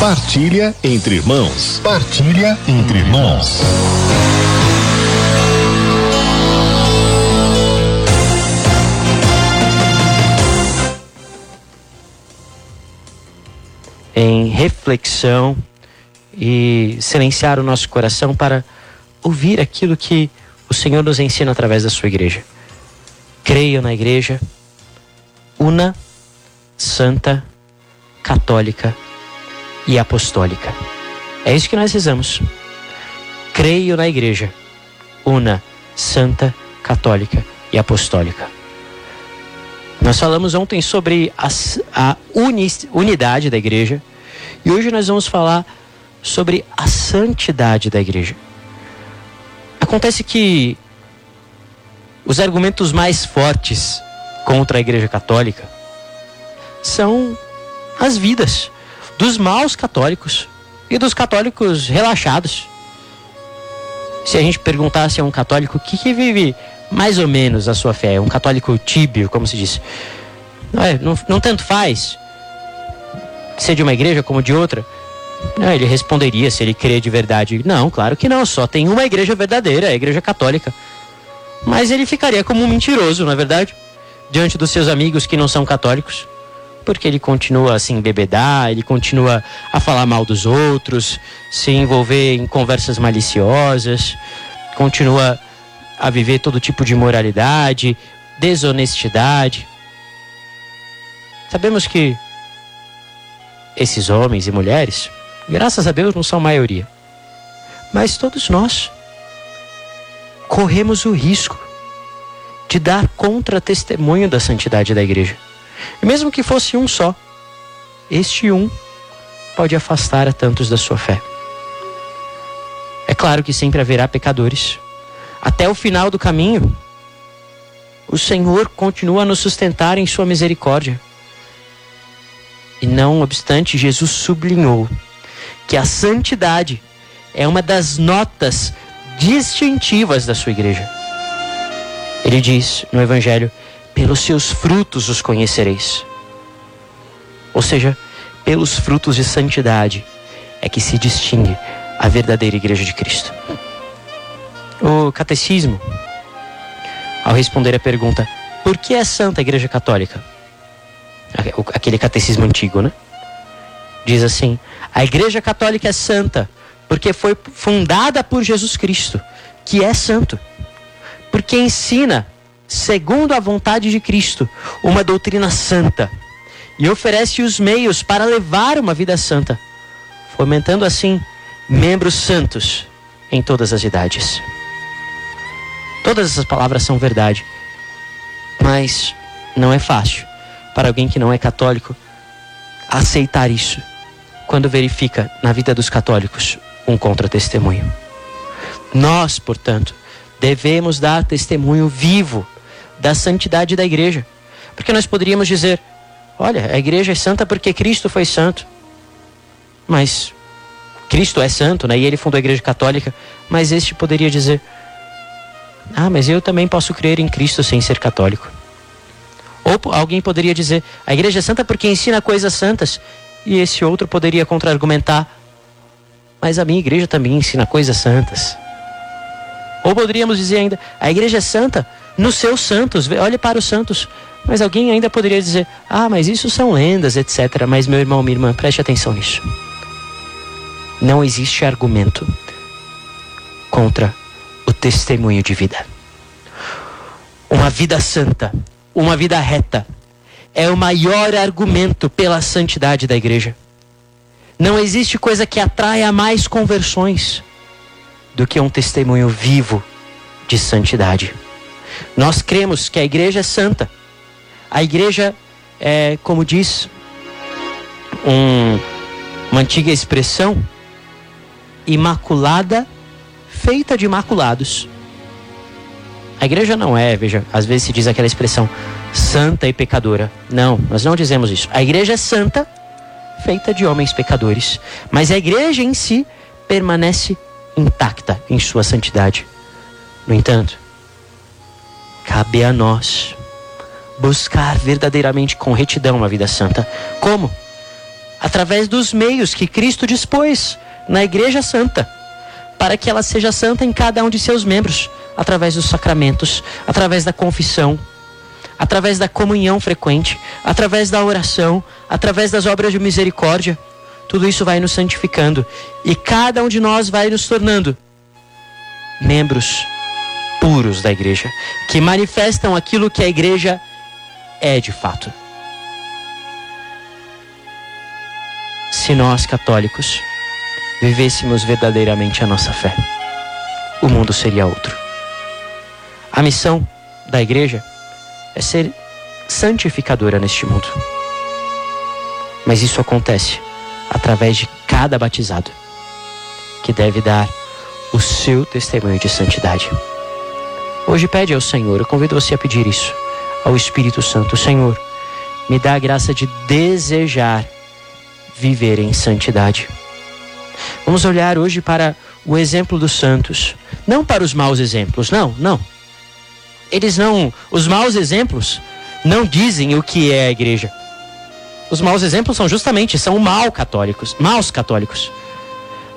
Partilha entre irmãos. Partilha entre irmãos. Em reflexão e silenciar o nosso coração para ouvir aquilo que o Senhor nos ensina através da sua igreja. Creio na igreja una, santa, católica e apostólica. É isso que nós rezamos. Creio na igreja una, santa, católica e apostólica. Nós falamos ontem sobre a, a uni, unidade da igreja e hoje nós vamos falar sobre a santidade da igreja. Acontece que os argumentos mais fortes contra a Igreja Católica são as vidas dos maus católicos e dos católicos relaxados. Se a gente perguntasse a um católico o que, que vive mais ou menos a sua fé, um católico tíbio, como se diz, não, é, não, não tanto faz ser de uma igreja como de outra, não, ele responderia se ele crê de verdade. Não, claro que não, só tem uma igreja verdadeira, a igreja católica. Mas ele ficaria como um mentiroso, não é verdade? Diante dos seus amigos que não são católicos. Porque ele continua a se embebedar, ele continua a falar mal dos outros, se envolver em conversas maliciosas, continua a viver todo tipo de moralidade, desonestidade. Sabemos que esses homens e mulheres Graças a Deus não são maioria. Mas todos nós corremos o risco de dar contra-testemunho da santidade da igreja. E mesmo que fosse um só, este um pode afastar a tantos da sua fé. É claro que sempre haverá pecadores. Até o final do caminho, o Senhor continua a nos sustentar em sua misericórdia. E não obstante, Jesus sublinhou que a santidade é uma das notas distintivas da sua igreja. Ele diz no Evangelho: pelos seus frutos os conhecereis. Ou seja, pelos frutos de santidade é que se distingue a verdadeira igreja de Cristo. O catecismo, ao responder a pergunta: por que é santa a igreja católica? Aquele catecismo antigo, né? Diz assim: a Igreja Católica é santa porque foi fundada por Jesus Cristo, que é santo. Porque ensina, segundo a vontade de Cristo, uma doutrina santa e oferece os meios para levar uma vida santa, fomentando assim membros santos em todas as idades. Todas essas palavras são verdade, mas não é fácil para alguém que não é católico aceitar isso quando verifica na vida dos católicos um contra-testemunho. Nós, portanto, devemos dar testemunho vivo da santidade da igreja. Porque nós poderíamos dizer: olha, a igreja é santa porque Cristo foi santo. Mas Cristo é santo, né? E ele fundou a igreja católica. Mas este poderia dizer: ah, mas eu também posso crer em Cristo sem ser católico. Ou alguém poderia dizer: a igreja é santa porque ensina coisas santas. E esse outro poderia contra-argumentar: mas a minha igreja também ensina coisas santas. Ou poderíamos dizer ainda: a igreja é santa nos seus santos, olhe para os santos. Mas alguém ainda poderia dizer: ah, mas isso são lendas, etc. Mas meu irmão, minha irmã, preste atenção nisso. Não existe argumento contra o testemunho de vida. Uma vida santa, uma vida reta, é o maior argumento pela santidade da igreja. Não existe coisa que atraia mais conversões do que um testemunho vivo de santidade. Nós cremos que a igreja é santa. A igreja é, como diz um, uma antiga expressão, imaculada, feita de imaculados. A igreja não é, veja, às vezes se diz aquela expressão, santa e pecadora. Não, nós não dizemos isso. A igreja é santa, feita de homens pecadores. Mas a igreja em si permanece intacta em sua santidade. No entanto, cabe a nós buscar verdadeiramente com retidão uma vida santa. Como? através dos meios que Cristo dispôs na Igreja Santa, para que ela seja santa em cada um de seus membros, através dos sacramentos, através da confissão, através da comunhão frequente, através da oração, através das obras de misericórdia. Tudo isso vai nos santificando e cada um de nós vai nos tornando membros puros da igreja, que manifestam aquilo que a igreja é de fato. Se nós, católicos, vivêssemos verdadeiramente a nossa fé, o mundo seria outro. A missão da igreja é ser santificadora neste mundo. Mas isso acontece através de cada batizado, que deve dar o seu testemunho de santidade. Hoje pede ao Senhor, eu convido você a pedir isso, ao Espírito Santo: Senhor, me dá a graça de desejar viver em santidade. Vamos olhar hoje para o exemplo dos santos, não para os maus exemplos, não, não. Eles não, os maus exemplos não dizem o que é a igreja. Os maus exemplos são justamente, são mal católicos, maus católicos.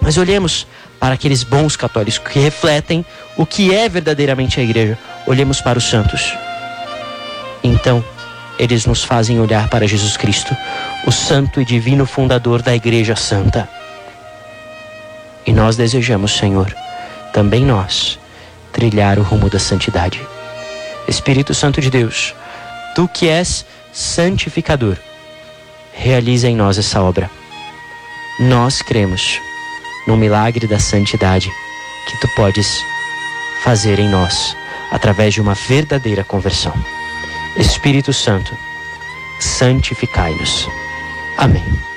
Mas olhemos para aqueles bons católicos que refletem o que é verdadeiramente a igreja. Olhemos para os santos. Então, eles nos fazem olhar para Jesus Cristo, o santo e divino fundador da igreja santa. E nós desejamos, Senhor, também nós, trilhar o rumo da santidade. Espírito Santo de Deus, tu que és santificador, realiza em nós essa obra. Nós cremos no milagre da santidade que tu podes fazer em nós através de uma verdadeira conversão. Espírito Santo, santificai-nos. Amém.